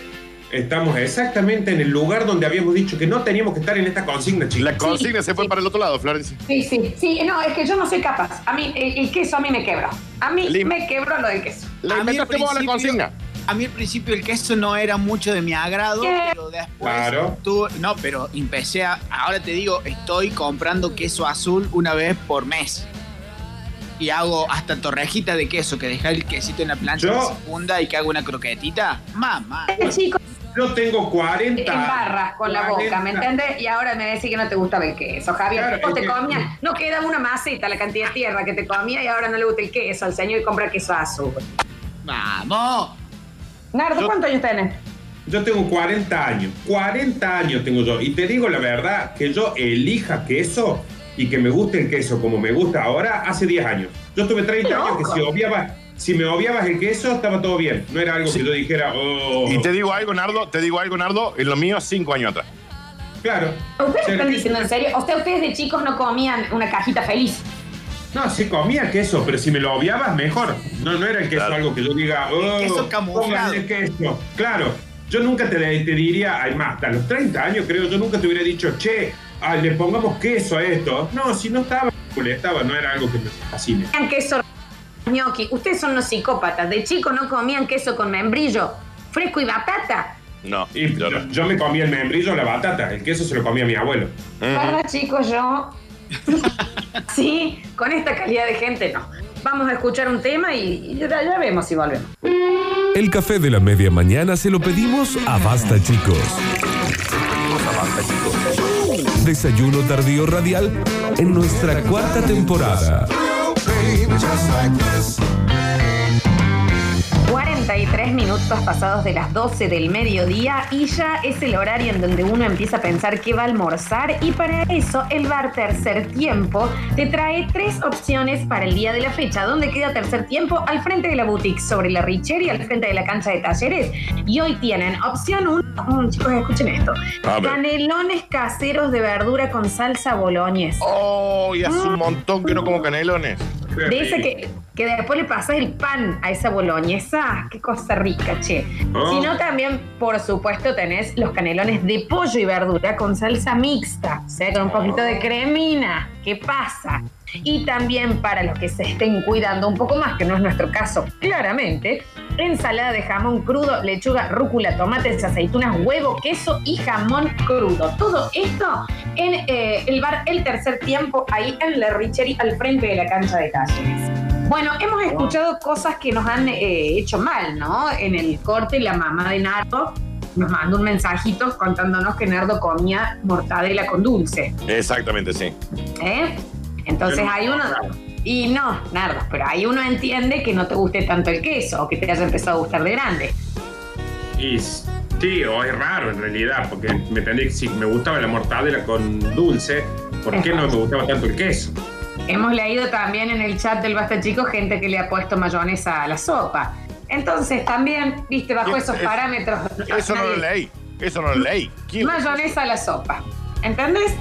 Speaker 5: Estamos exactamente en el lugar donde habíamos dicho que no teníamos que estar en esta consigna, chicos.
Speaker 2: La consigna se fue para el otro lado, Florencia.
Speaker 1: Sí, sí, sí, no, es que yo no soy capaz. A mí, el, el queso a mí me quebró. A mí
Speaker 2: Lim-
Speaker 1: me quebró lo del queso.
Speaker 2: Le
Speaker 8: A mí al
Speaker 2: inventaste vos la
Speaker 8: principio-
Speaker 2: consigna.
Speaker 8: A mí al principio el queso no era mucho de mi agrado,
Speaker 1: ¿Qué?
Speaker 8: pero después
Speaker 5: Claro.
Speaker 8: tuve- no, pero empecé a, ahora te digo, estoy comprando queso azul una vez por mes. Y hago hasta torrejita de queso, que deja el quesito en la plancha
Speaker 5: Yo-
Speaker 8: que se funda y que hago una croquetita. Mamá.
Speaker 1: Chico
Speaker 5: Yo tengo 40.
Speaker 1: en barras con la boca, ¿me
Speaker 5: 40.
Speaker 1: entendés? Y ahora me decís que no te gustaba el queso, Javier.
Speaker 5: Claro,
Speaker 1: te
Speaker 5: que-
Speaker 1: comías, no queda una maceta la cantidad de tierra que te comía y ahora no le gusta el queso al señor y compra queso azul.
Speaker 8: Vamos.
Speaker 1: Nardo,
Speaker 5: Yo-
Speaker 1: ¿cuántos años tenés?
Speaker 5: Yo tengo 40 años. 40 años tengo yo. Y te digo la verdad, que yo elija queso y que me guste el queso como me gusta ahora, hace 10 años. Yo tuve 30
Speaker 1: ¡Qué
Speaker 5: años que si odiaba, si me odiabas el queso, estaba todo bien. No era algo
Speaker 2: Sí.
Speaker 5: que yo dijera, oh.
Speaker 2: Y te digo algo, Nardo, te digo algo, Nardo, en lo mío, cinco años atrás.
Speaker 5: Claro.
Speaker 1: ¿Ustedes están diciendo en serio? O sea, ustedes de chicos no comían una cajita feliz.
Speaker 5: No, sí comía queso, pero si me lo odiabas, mejor. No, no era el queso
Speaker 2: Claro.
Speaker 5: algo que yo diga, oh,
Speaker 8: queso camuflado.
Speaker 5: queso. Claro. Yo nunca te, te diría, además, hasta los 30 años creo, yo nunca te hubiera dicho, che, ah, le pongamos queso a esto. No, si no estaba, le estaba, no era algo que me fascine.
Speaker 1: Comían queso gnocchi. Ustedes son unos psicópatas. De chicos no comían queso con membrillo, fresco y batata.
Speaker 2: No,
Speaker 5: Y
Speaker 2: yo
Speaker 5: yo,
Speaker 2: no.
Speaker 5: yo me comía el membrillo, la batata, el queso se lo comía mi abuelo.
Speaker 2: Ujú.
Speaker 1: ¿Verdad, chicos? Yo. <laughs> sí, con esta calidad de gente no. Vamos a escuchar un tema y, y ya, ya vemos si volvemos.
Speaker 13: El café de la media mañana se lo pedimos a Basta Chicos. Desayuno tardío radial en nuestra cuarta temporada.
Speaker 1: 43 minutos pasados de las 12 del mediodía y ya es el horario en donde uno empieza a pensar qué va a almorzar y para eso el bar Tercer Tiempo te trae tres opciones para el día de la fecha. ¿Dónde queda Tercer Tiempo? Al frente de la boutique, sobre la Richeria, al frente de la cancha de talleres. Y hoy tienen opción 1, chicos, escuchen esto. Canelones caseros de verdura con salsa boloñes.
Speaker 2: Oh, y hace un montón que no como canelones.
Speaker 1: Ese que, que después le pasas el pan a esa boloñesa. Qué cosa rica, che.
Speaker 5: Oh.
Speaker 1: Si no, también, por supuesto, tenés los canelones de pollo y verdura con salsa mixta. O sea, con un poquito de cremina. ¿Qué pasa? Y también para los que se estén cuidando un poco más, que no es nuestro caso, claramente, ensalada de jamón crudo, lechuga, rúcula, tomates, aceitunas, huevo, queso y jamón crudo. Todo esto en eh, el bar El Tercer Tiempo, ahí en la Richery, al frente de la cancha de talleres. Bueno, hemos escuchado cosas que nos han eh, hecho mal, ¿no? En el corte, la mamá de Nardo nos mandó un mensajito contándonos que Nardo comía mortadela con dulce.
Speaker 2: Exactamente, sí.
Speaker 1: ¿eh? Entonces hay uno... Y no, Nardo, pero ahí uno entiende que no te guste tanto el queso o que te haya empezado a gustar de grande.
Speaker 5: Y sí, o es raro en realidad, porque me entendí que si me gustaba la mortadela con dulce, ¿por qué no me gustaba tanto el queso?
Speaker 1: Hemos leído también en el chat del Basta Chico gente que le ha puesto mayonesa a la sopa. Entonces también, viste, bajo
Speaker 2: Es-
Speaker 1: esos
Speaker 2: es-
Speaker 1: parámetros...
Speaker 2: Eso no lo
Speaker 1: nadie-
Speaker 2: leí. Eso no lo leí. ¿Quién?
Speaker 1: Mayonesa a la sopa. ¿Entendés?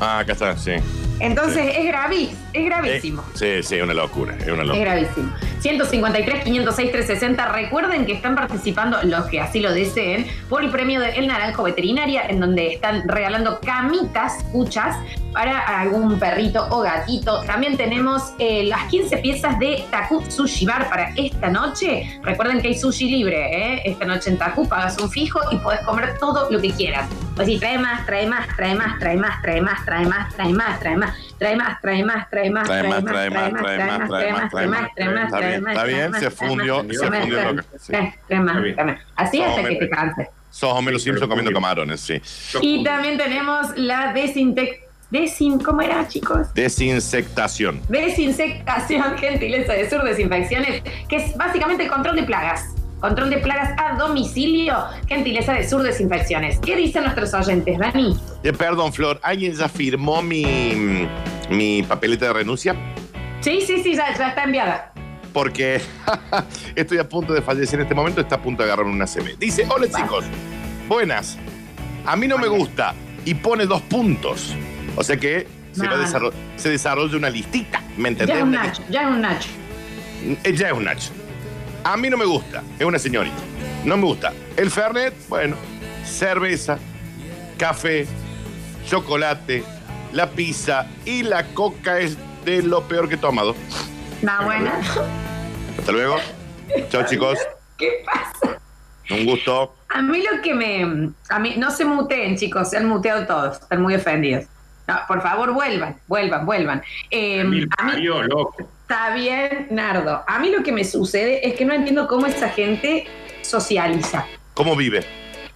Speaker 2: Ah, acá está, sí.
Speaker 1: Entonces es gravis, es gravísimo.
Speaker 2: Sí, sí, una locura. Es una
Speaker 1: Es
Speaker 2: locura.
Speaker 1: gravísimo. 153, 506, 360. Recuerden que están participando los que así lo deseen por el premio de El Naranjo Veterinaria, en donde están regalando camitas, cuchas, para algún perrito o gatito. También tenemos eh, las 15 piezas de Taku Sushi Bar para esta noche. Recuerden que hay sushi libre, ¿eh? Esta noche en Taku pagas un fijo y puedes comer todo lo que quieras. Pues sí, trae más, trae más, trae más, trae más, trae más, trae más, trae más, trae más, trae más, trae más, trae más,
Speaker 2: Trae más, trae más, trae más, trae más, trae más. Está bien, está bien, se fundió, se fundió loca. Sí.
Speaker 1: Trae más, trae más. Así hasta que te canses.
Speaker 2: Sos Homero Simpson comiendo camarones, sí.
Speaker 1: Y también tenemos la desintec... Desin... ¿Cómo era, chicos?
Speaker 2: Desinsectación.
Speaker 1: Desinsectación, gentileza de sur, desinfecciones, que es básicamente el control de plagas. Control de plagas a domicilio, gentileza de sur, desinfecciones. ¿Qué dicen nuestros oyentes, Dani?
Speaker 2: Eh, perdón, Flor, ¿alguien ya firmó mi, mi papeleta de renuncia?
Speaker 1: Sí, sí, sí, ya, ya está enviada.
Speaker 2: porque <laughs> estoy a punto de fallecer en este momento, está a punto de agarrarme una CB. Dice, hola chicos, buenas. A mí no me gusta y pone dos puntos. O sea que se, va se desarrolla una listita, ¿me
Speaker 1: Ya
Speaker 2: entendés?
Speaker 1: es un Nacho, ya es un Nacho.
Speaker 2: Eh, Ya es un Nacho. A mí no me gusta, es una señorita. No me gusta. El Fernet, bueno, cerveza, café, chocolate, la pizza y la coca es de lo peor que he tomado.
Speaker 1: No, bueno.
Speaker 2: Hasta luego. Chao chicos.
Speaker 1: ¿Qué pasa?
Speaker 2: Un gusto.
Speaker 1: A mí lo que me. A mí, no se muteen, chicos, se han muteado todos, están muy ofendidos. No, por favor, vuelvan, vuelvan, vuelvan. Eh, a mí,
Speaker 5: Parió, loco.
Speaker 1: Está bien, Nardo. A mí lo que me sucede es que no entiendo cómo esa gente socializa.
Speaker 2: ¿Cómo vive?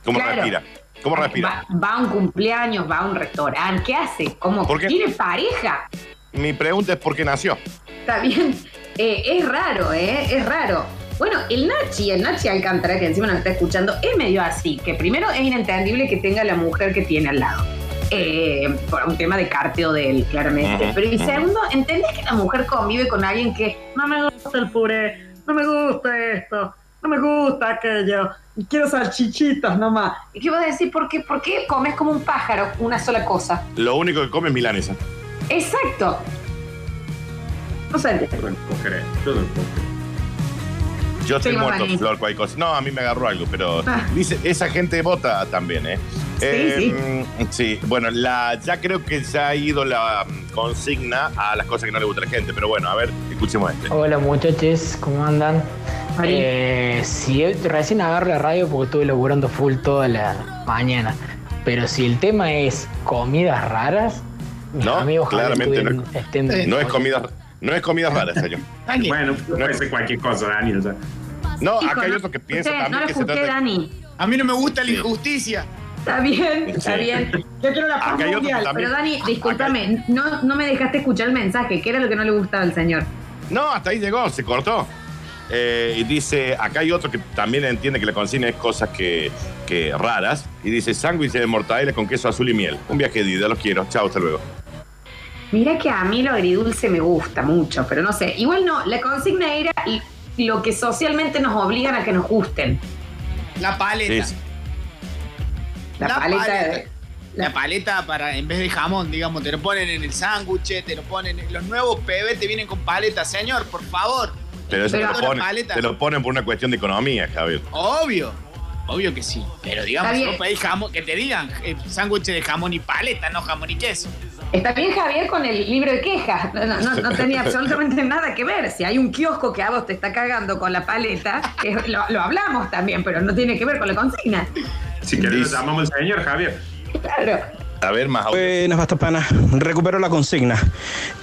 Speaker 2: ¿Cómo
Speaker 1: Claro.
Speaker 2: respira? ¿Cómo respira?
Speaker 1: Va, va a un cumpleaños, va a un restaurante, ¿qué hace? ¿Cómo
Speaker 2: ¿Por qué?
Speaker 1: tiene pareja?
Speaker 2: Mi pregunta es por qué nació.
Speaker 1: Está bien. Eh, es raro, ¿eh? Es raro. Bueno, el Nachi, el Nachi Alcántara, que encima nos está escuchando, es medio así, que primero es inentendible que tenga la mujer que tiene al lado. Eh, por un tema de carteo de él, claramente. Pero y segundo, ¿entendés que la mujer convive con alguien que no me gusta el puré, no me gusta esto, no me gusta aquello, quiero salchichitas nomás? ¿Y qué vas a decir? ¿Por qué, ¿Por qué comes como un pájaro una sola cosa?
Speaker 2: Lo único que come es milanesa.
Speaker 1: Exacto. No sé.
Speaker 5: Yo no puedo creer, yo no puedo creer.
Speaker 2: Yo estoy
Speaker 1: Sí,
Speaker 2: muerto. Flor, cualquier cosa. No, a mí me agarró algo, pero
Speaker 1: Ah.
Speaker 2: dice, esa gente vota también, ¿eh? Eh, sí, bueno, la, ya creo que se ha ido la mm, consigna a las cosas que no le gusta a la gente, pero bueno, a ver, escuchemos este.
Speaker 14: Hola muchachos, ¿cómo andan? Eh, si recién agarro la radio porque estuve laburando full toda la mañana. Pero si el tema es comidas raras, mis
Speaker 2: No,
Speaker 14: amigos
Speaker 2: claramente no,
Speaker 14: estuvieran- estén-
Speaker 2: no es comida, no es comida rara, señor. <laughs>
Speaker 5: Bueno, puede ser cualquier cosa, Daniel. ya.
Speaker 2: No,
Speaker 1: Hijo,
Speaker 2: acá hay otro que piensa
Speaker 1: Usted,
Speaker 2: también
Speaker 1: no lo
Speaker 2: que se trata.
Speaker 1: Dani.
Speaker 8: A mí no me gusta la injusticia.
Speaker 1: Está bien, está
Speaker 2: Sí.
Speaker 1: bien. Yo quiero la
Speaker 2: Acá
Speaker 1: paz
Speaker 2: hay otro
Speaker 1: mundial.
Speaker 2: que
Speaker 1: Pero Dani, discúlpame, no, no me dejaste escuchar el mensaje. ¿Qué era lo que no le gustaba al señor?
Speaker 2: No, hasta ahí llegó, se cortó. Eh, y dice, acá hay otro que también entiende que la consigna es cosas que, que raras. Y dice, sándwich de mortadela con queso azul y miel. Un viaje de ida, los quiero. Chao, hasta luego.
Speaker 1: Mira que a mí lo agridulce me gusta mucho, pero no sé. Igual no, la consigna era lo que socialmente nos obligan a que nos gusten.
Speaker 8: La paleta.
Speaker 2: Sí.
Speaker 1: La paleta de-
Speaker 8: La paleta para, en vez de jamón, digamos, te lo ponen en el sándwich, te lo ponen. Los nuevos PB te vienen con paleta, señor, por favor.
Speaker 2: Pero eso te lo, ponen,
Speaker 8: paleta.
Speaker 2: te lo ponen por una cuestión de economía, Javier.
Speaker 8: Obvio. Obvio que sí. Pero digamos, pedís jamón, que te digan eh, sándwich de jamón y paleta, no jamón y queso.
Speaker 1: Está bien Javier con el libro de quejas. No, no- no tenía <laughs> absolutamente nada que ver. Si hay un kiosco que a vos te está cagando con la paleta, es- lo, lo hablamos también, pero no tiene que ver con la consigna.
Speaker 5: Si querés, llamamos al señor Javier.
Speaker 1: Claro.
Speaker 2: A ver, más.
Speaker 15: Buenas, Bastapana. Recupero la consigna.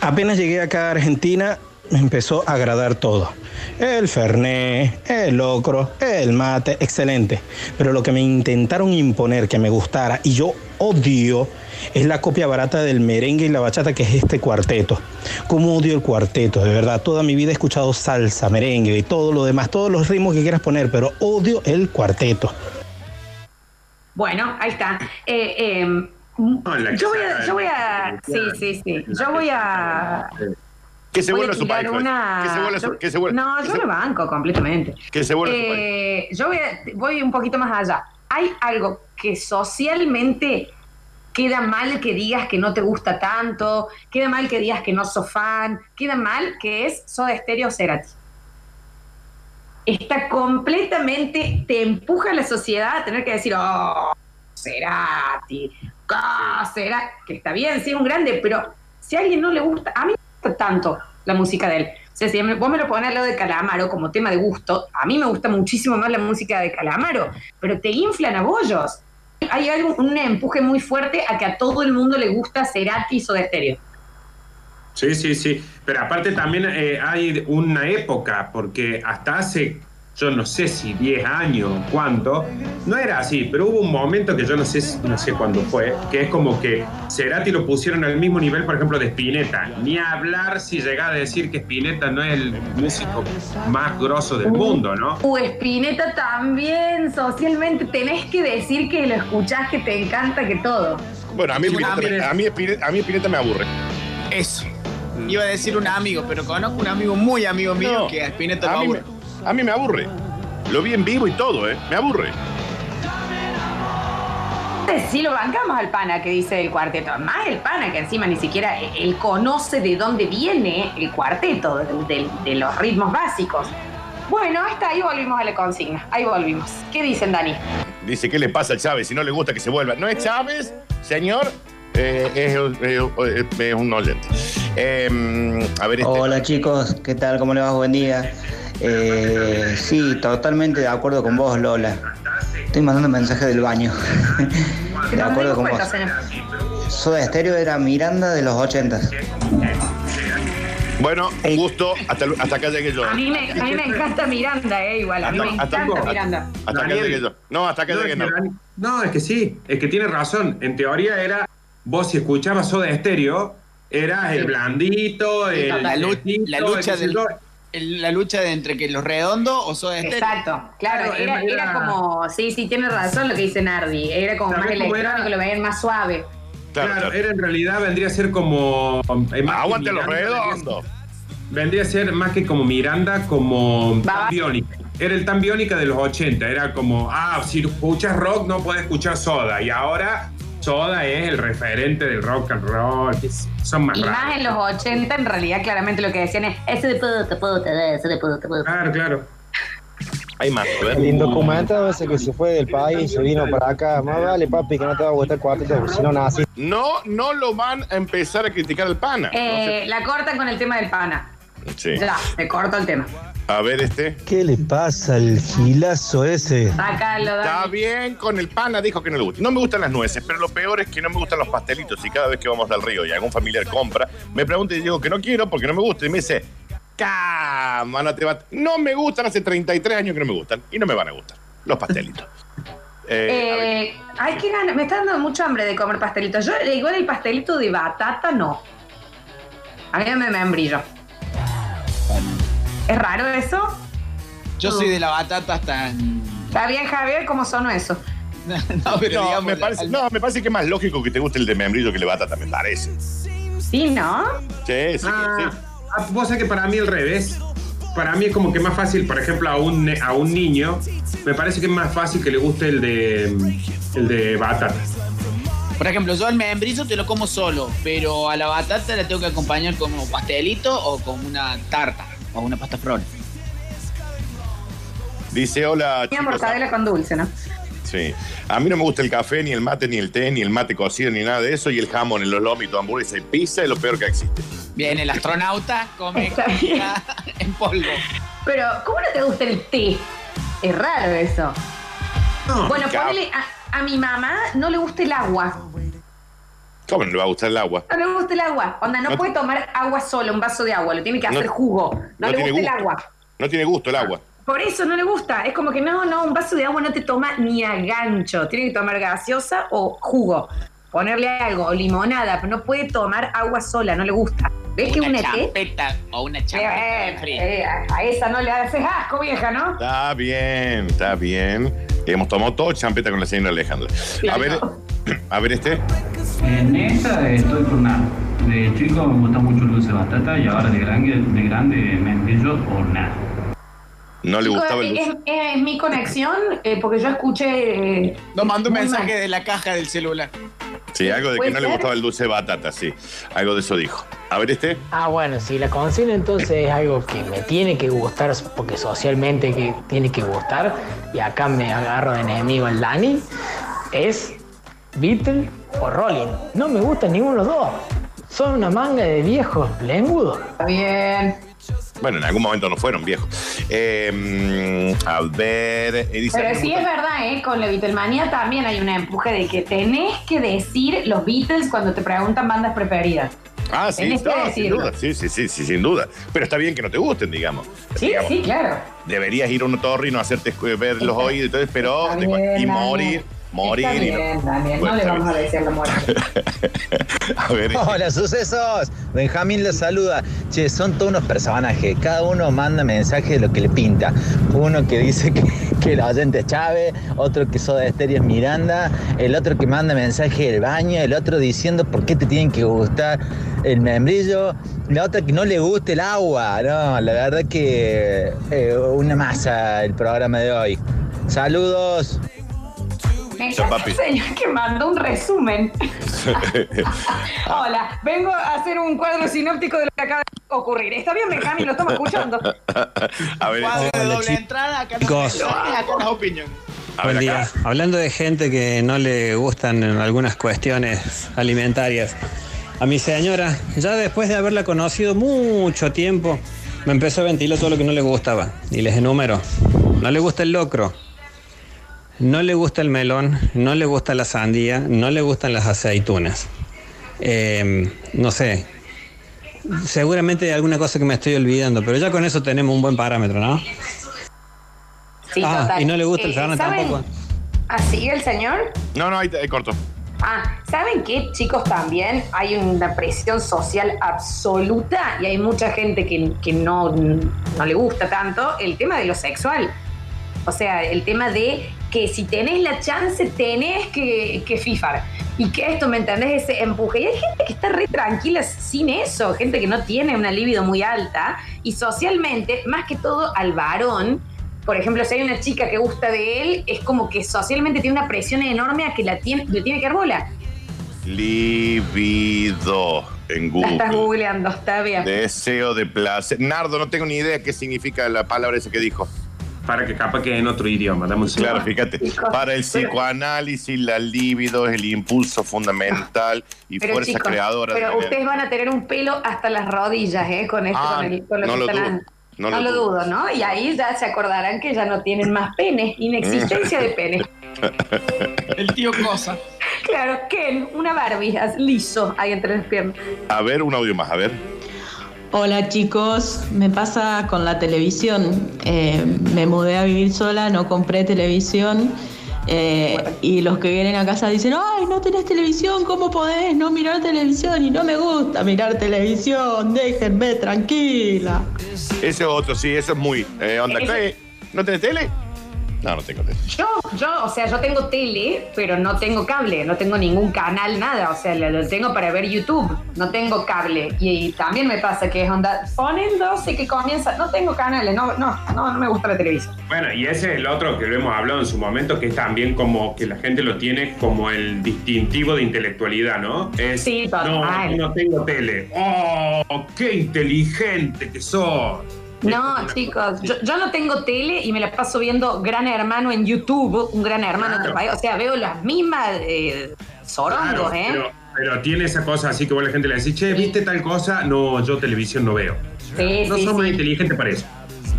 Speaker 15: Apenas llegué acá a Argentina, me empezó a agradar todo. El fernet, el locro, el mate, excelente. Pero lo que me intentaron imponer que me gustara y yo odio es la copia barata del merengue y la bachata que es este cuarteto. ¿Cómo odio el cuarteto? De verdad, toda mi vida he escuchado salsa, merengue y todo lo demás, todos los ritmos que quieras poner, pero odio el cuarteto.
Speaker 1: Bueno, ahí está. Eh, eh, yo voy a, yo voy a, sí, sí, sí. Yo voy a,
Speaker 2: Que se vuelva su país.
Speaker 1: una.
Speaker 2: Que se vuelva a su-
Speaker 1: yo-
Speaker 2: que se vuelva-
Speaker 1: no,
Speaker 2: que
Speaker 1: yo
Speaker 2: se-
Speaker 1: lo banco completamente.
Speaker 2: Que se vuelva su país.
Speaker 1: Eh, yo voy, a- voy un poquito más allá. Hay algo que socialmente queda mal que digas que no te gusta tanto, queda mal que digas que no sos fan, queda mal que es Soda Stereo Cerati. Está completamente, te empuja a la sociedad a tener que decir, oh, Cerati, ah, Cerati, que está bien, sí un grande, pero si a alguien no le gusta, a mí tanto la música de él. O sea, si vos me lo ponés al lado de Calamaro como tema de gusto, a mí me gusta muchísimo más la música de Calamaro, pero te inflan a. Hay algo, un empuje muy fuerte a que a todo el mundo le gusta Cerati y Soda Stereo.
Speaker 5: Sí, sí, sí. Pero aparte también eh, hay una época, porque hasta hace, yo no sé si 10 años, cuánto, no era así, pero hubo un momento que yo no sé, si- no sé cuándo fue, que es como que Cerati lo pusieron al mismo nivel, por ejemplo, de Spinetta. Ni hablar si llegaba a decir que Spinetta no es el músico más grosso del mundo, ¿no?
Speaker 1: Uh, Spinetta también, socialmente tenés que decir que lo escuchás, que te encanta, que todo.
Speaker 2: Bueno, a mí, Spinetta, me- a, mí Spinetta, a mí Spinetta me aburre.
Speaker 8: Eso. Iba a decir un amigo, pero conozco un amigo muy amigo mío
Speaker 2: No,
Speaker 8: que a Spinetta
Speaker 2: a
Speaker 8: lo
Speaker 2: mí,
Speaker 8: aburre.
Speaker 2: me, a mí me aburre. Lo vi en vivo y todo, ¿eh? Me aburre.
Speaker 1: Sí lo bancamos al pana que dice el cuarteto. Más el pana que encima ni siquiera él conoce de dónde viene el cuarteto, de, de- de los ritmos básicos. Bueno, hasta ahí volvimos a la consigna. Ahí volvimos. ¿Qué dicen, Dani?
Speaker 2: Dice, ¿qué le pasa a Chávez? Si no le gusta que se vuelva. ¿No es Chávez, señor? Eh, es, es- es un oyente. Eh, a ver, este.
Speaker 16: Hola chicos, ¿qué tal? ¿Cómo le va? Buen día. Eh, sí, totalmente de acuerdo con vos, Lola. Estoy mandando mensaje del baño. <laughs> de acuerdo con vos. Soda Estéreo era Miranda de los 80.
Speaker 2: Bueno, un gusto. Hasta, hasta acá llegué yo.
Speaker 1: A mí, me, a mí me encanta Miranda, eh, igual. A mí me
Speaker 2: Hasta- hasta-
Speaker 1: encanta
Speaker 2: hasta-
Speaker 1: Miranda.
Speaker 2: Hasta acá llegué yo. No, hasta acá
Speaker 5: No,
Speaker 2: llegué no.
Speaker 5: no, es que sí, es que tiene razón. En teoría era, vos si escuchabas Soda Estéreo, eras el blandito, el...
Speaker 8: la, lu-
Speaker 5: lentito,
Speaker 8: la lucha
Speaker 5: el-
Speaker 8: del, el- la lucha de entre que los redondos o Soda Estéreo.
Speaker 1: Exacto, claro,
Speaker 8: Claro,
Speaker 1: era,
Speaker 8: era-
Speaker 1: era como, sí, sí, tiene razón lo que dice Nardi, era como más electrónico, lo veían más suave.
Speaker 5: Claro, era en realidad vendría a ser como... que
Speaker 2: Aguante los redondos.
Speaker 5: Vendría a ser más que como Miranda, como tan biónica. Era el tan biónica de los 80. Era como, ah, si escuchas rock no puedes escuchar Soda. Y ahora Soda es el referente del rock and roll. Son más
Speaker 1: Y
Speaker 5: raros.
Speaker 1: más en los 80, en realidad, claramente lo que decían es, ese de puta, puta, ese de puta, puta.
Speaker 5: Claro, claro.
Speaker 2: Hay más.
Speaker 17: El indocumentado ese que se fue del país, se vino para acá. Más vale, papi, que no te va a gustar el cuarteto, porque si no nací.
Speaker 2: No, no lo van a empezar a criticar al pana.
Speaker 1: Eh, la cortan con el tema del pana.
Speaker 2: Sí.
Speaker 1: Ya, me corto el tema.
Speaker 2: A ver, este.
Speaker 6: ¿Qué le pasa al gilazo ese?
Speaker 1: Sácalo,
Speaker 2: Está
Speaker 1: Dani.
Speaker 2: bien con el pana, dijo que no le gusta. No me gustan las nueces, pero lo peor es que no me gustan los pastelitos. Y cada vez que vamos al río y algún familiar compra, me pregunta y digo que no quiero porque no me gusta. Y me dice, cama, no te va. No me gustan, hace 33 años que no me gustan. Y no me van a gustar. Los pastelitos. <laughs> Eh, ver.
Speaker 1: Eh, ay, qué gana. Me está dando mucho hambre de comer pastelitos. Yo, eh, igual el pastelito de batata, no. A mí me membrillo. ¿Es raro eso?
Speaker 8: Yo soy de la batata hasta.
Speaker 1: Está bien, Javier, ¿cómo sonó eso? <laughs>
Speaker 8: no, pero
Speaker 2: no,
Speaker 8: digamos,
Speaker 2: me parece, no, me parece que es más lógico que te guste el de membrillo que el de batata, me parece.
Speaker 1: Sí, ¿no?
Speaker 2: Sí, sí,
Speaker 5: Ah,
Speaker 2: sí.
Speaker 5: ah, vos sabés que para mí al revés. Para mí es como que más fácil, por ejemplo, a un, ne- a un niño, me parece que es más fácil que le guste el de, el de batata.
Speaker 8: Por ejemplo, yo el membrillo te lo como solo, pero a la batata la tengo que acompañar como pastelito o con una tarta o una pasta flor.
Speaker 2: Dice, hola,
Speaker 1: Una mortadela con dulce, ¿no?
Speaker 2: Sí. A mí no me gusta el café, ni el mate, ni el té, ni el mate cocido, ni nada de eso. Y el jamón, en los lomitos, hamburguesa y pizza es lo peor que existe.
Speaker 8: Bien, el astronauta come <laughs> comida en polvo.
Speaker 1: Pero, ¿cómo no te gusta el té? Es raro eso. bueno, ponele, a, a mi mamá no le gusta el agua.
Speaker 2: ¿Cómo no le va a gustar el agua?
Speaker 1: No le gusta el agua. Onda, no,
Speaker 2: No-
Speaker 1: puede tomar agua sola, un vaso de agua. Lo tiene que
Speaker 2: No-
Speaker 1: hacer jugo. No,
Speaker 2: no
Speaker 1: le
Speaker 2: tiene
Speaker 1: gusta el agua.
Speaker 2: No tiene gusto el agua.
Speaker 1: Por eso no le gusta. Es como que no, no, un vaso de agua no te toma ni a gancho. Tiene que tomar gaseosa o jugo. Ponerle algo, o limonada, pero no puede tomar agua sola, no le gusta. ¿Ves que
Speaker 8: una
Speaker 1: una té?
Speaker 8: champeta o una champeta
Speaker 1: Eh,
Speaker 8: de frío.
Speaker 1: eh, a esa no le haces asco, vieja, ¿no?
Speaker 2: Está bien, está bien. Hemos tomado todo champeta con la señora Alejandra. A ver, a ver este.
Speaker 18: En esa estoy con nada. De chico me gusta mucho el dulce de batata y ahora de grande, de grande membrillo o nada.
Speaker 2: No le gustaba el
Speaker 1: es,
Speaker 2: dulce.
Speaker 1: es mi conexión, eh, porque yo escuché. eh,
Speaker 8: Nos mandó un
Speaker 1: muy
Speaker 8: mensaje
Speaker 1: mal.
Speaker 8: de la caja del celular.
Speaker 2: Sí, algo de que
Speaker 1: ¿Puede
Speaker 2: no le
Speaker 1: ser?
Speaker 2: gustaba el dulce de batata, sí. Algo de eso dijo. A ver este.
Speaker 14: Ah, bueno, si la consigna entonces es algo que me tiene que gustar, porque socialmente que tiene que gustar, y acá me agarro de enemigo al Dani, es Beatle o Rolling. No me gustan ninguno de los dos. Son una manga de viejos lengudos.
Speaker 1: Está bien.
Speaker 2: Bueno, en algún momento no fueron viejos. Eh, a ver. eh, dice,
Speaker 1: Pero sí es verdad, ¿eh? Con la Beatlemanía también hay una empuje de que tenés que decir los Beatles cuando te preguntan bandas preferidas.
Speaker 2: Ah, sí,
Speaker 1: tenés que
Speaker 2: no, sin duda. Sí, sí, sí, sí, sin duda. Pero está bien que no te gusten, digamos.
Speaker 1: Sí,
Speaker 2: Digamos,
Speaker 1: sí, claro.
Speaker 2: Deberías ir a un otorrino, hacerte escu- ver los oídos y todo, pero
Speaker 1: bien,
Speaker 2: y morir, morir.
Speaker 1: Está
Speaker 2: y no-
Speaker 1: bien, Daniel,
Speaker 2: Bueno,
Speaker 1: no le vamos a decir la. <laughs>
Speaker 2: A ver,
Speaker 6: Hola, sucesos. Benjamín les saluda. Che, son todos unos personajes. Cada uno manda mensaje de lo que le pinta. Uno que dice que, que el oyente es Chávez, otro que Soda Estéreo es Miranda, el otro que manda mensaje del baño, el otro diciendo por qué te tienen que gustar el membrillo, la otra que no le guste el agua. No, la verdad que eh, una masa el programa de hoy. Saludos.
Speaker 1: Me
Speaker 2: Ya,
Speaker 1: encanta
Speaker 2: papi.
Speaker 1: el señor que mandó un resumen. <laughs> Hola, vengo a hacer un cuadro sinóptico de lo que acaba de ocurrir. ¿Está bien, Benjamín? Lo estamos escuchando.
Speaker 2: a ver,
Speaker 8: Cuadro de doble entrada, acá
Speaker 19: Chicos.
Speaker 8: no las opiniones.
Speaker 19: Buen día.
Speaker 2: acá.
Speaker 19: Hablando de gente que no le gustan algunas cuestiones alimentarias, a mi señora, ya después de haberla conocido mucho tiempo, me empezó a ventilar todo lo que no le gustaba. Y les enumero. No le gusta el locro, no le gusta el melón, no le gusta la sandía, no le gustan las aceitunas. Eh, no sé. Seguramente hay alguna cosa que me estoy olvidando, pero ya con eso tenemos un buen parámetro, ¿no?
Speaker 1: Sí,
Speaker 19: Ah,
Speaker 1: total.
Speaker 19: y no le gusta el
Speaker 1: Eh,
Speaker 19: tampoco.
Speaker 1: ¿Ah, sigue el señor?
Speaker 2: No, no, ahí, te- ahí corto.
Speaker 1: Ah, ¿saben qué, chicos? También hay una presión social absoluta y hay mucha gente que, que no, no le gusta tanto el tema de lo sexual. O sea, el tema de que si tenés la chance, tenés que, que fifar. Y que esto, ¿me entendés? Ese empuje. Y hay gente que está re tranquila sin eso, gente que no tiene una libido muy alta. Y socialmente, más que todo al varón, por ejemplo, si hay una chica que gusta de él, es como que socialmente tiene una presión enorme a que la tiene, le tiene que dar bola.
Speaker 2: Libido en
Speaker 1: La estás
Speaker 2: Google.
Speaker 1: googleando, está bien.
Speaker 2: Deseo de placer. Nardo, no tengo ni idea qué significa la palabra esa que dijo.
Speaker 5: Para que capaz que en otro idioma. Dame un segundo.
Speaker 2: Claro, fíjate. Para el psicoanálisis, la libido es el impulso fundamental y
Speaker 1: Pero
Speaker 2: fuerza
Speaker 1: chicos,
Speaker 2: creadora.
Speaker 1: pero ustedes van a tener un pelo hasta las rodillas, ¿eh? Con esto,
Speaker 2: Ah,
Speaker 1: con, el, con lo
Speaker 2: no
Speaker 1: que
Speaker 2: lo
Speaker 1: están
Speaker 2: dudo, no
Speaker 1: No,
Speaker 2: lo
Speaker 1: lo
Speaker 2: dudo.
Speaker 1: dudo, ¿no? Y ahí ya se acordarán que ya no tienen más pene, inexistencia de pene. <laughs>
Speaker 8: El tío Cosa.
Speaker 1: Claro, Ken, una Barbie, liso ahí entre las piernas.
Speaker 2: A ver, un audio más, a ver.
Speaker 20: Hola chicos, me pasa con la televisión. Eh, me mudé a vivir sola, no compré televisión. eh, y los que vienen a casa dicen, ay, no tenés televisión, ¿cómo podés no mirar televisión? Y no me gusta mirar televisión, déjenme tranquila.
Speaker 2: Ese es otro, sí, eso es muy. Eh, onda. ¿No tenés tele? No, no tengo tele.
Speaker 1: Yo, yo, o sea, yo tengo tele, pero no tengo cable, no tengo ningún canal, nada. O sea, lo, tengo para ver YouTube, no tengo cable. Y, y también me pasa que es onda, ponen 12 que comienza, no tengo canales, no, no, no, no me gusta la televisión.
Speaker 5: Bueno, y ese es el otro que lo hemos hablado en su momento, que es también como que la gente lo tiene como el distintivo de intelectualidad, ¿no? Es,
Speaker 1: Sí, total.
Speaker 5: no, no tengo tele. ¡Oh, qué inteligente que sos!
Speaker 1: No, chicos, yo, yo no tengo tele y me la paso viendo Gran Hermano en YouTube, un Gran Hermano del país. O sea, veo las mismas eh, sorongos,
Speaker 5: Claro,
Speaker 1: ¿eh?
Speaker 5: pero, pero tiene esa cosa así que vos la gente le decís, che, ¿viste tal cosa? No, yo televisión no veo.
Speaker 1: Sí,
Speaker 5: no
Speaker 1: sí,
Speaker 5: somos
Speaker 1: sí.
Speaker 5: inteligentes para eso.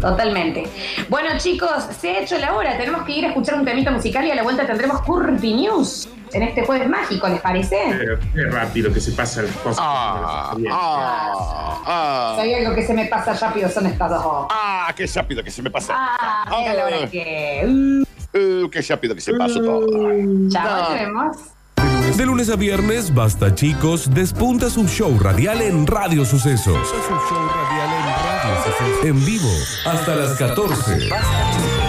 Speaker 1: Totalmente. Bueno, chicos, se ha hecho la hora. Tenemos que ir a escuchar un temita musical y a la vuelta tendremos Curvy News en este jueves mágico, ¿les parece?
Speaker 5: Pero qué rápido que se pasan las cosas.
Speaker 2: Ah, ah, ah.
Speaker 1: Si hay algo que se me pasa rápido son estas dos.
Speaker 2: Ah, qué rápido que se me pasa.
Speaker 1: Ah, mira la hora que.
Speaker 2: Uh, qué rápido que se pasó todo.
Speaker 1: Chao, nos vemos.
Speaker 13: De lunes a viernes, Basta Chicos despunta su show radial en Radio Sucesos. En vivo, hasta las 14. ¡A comer!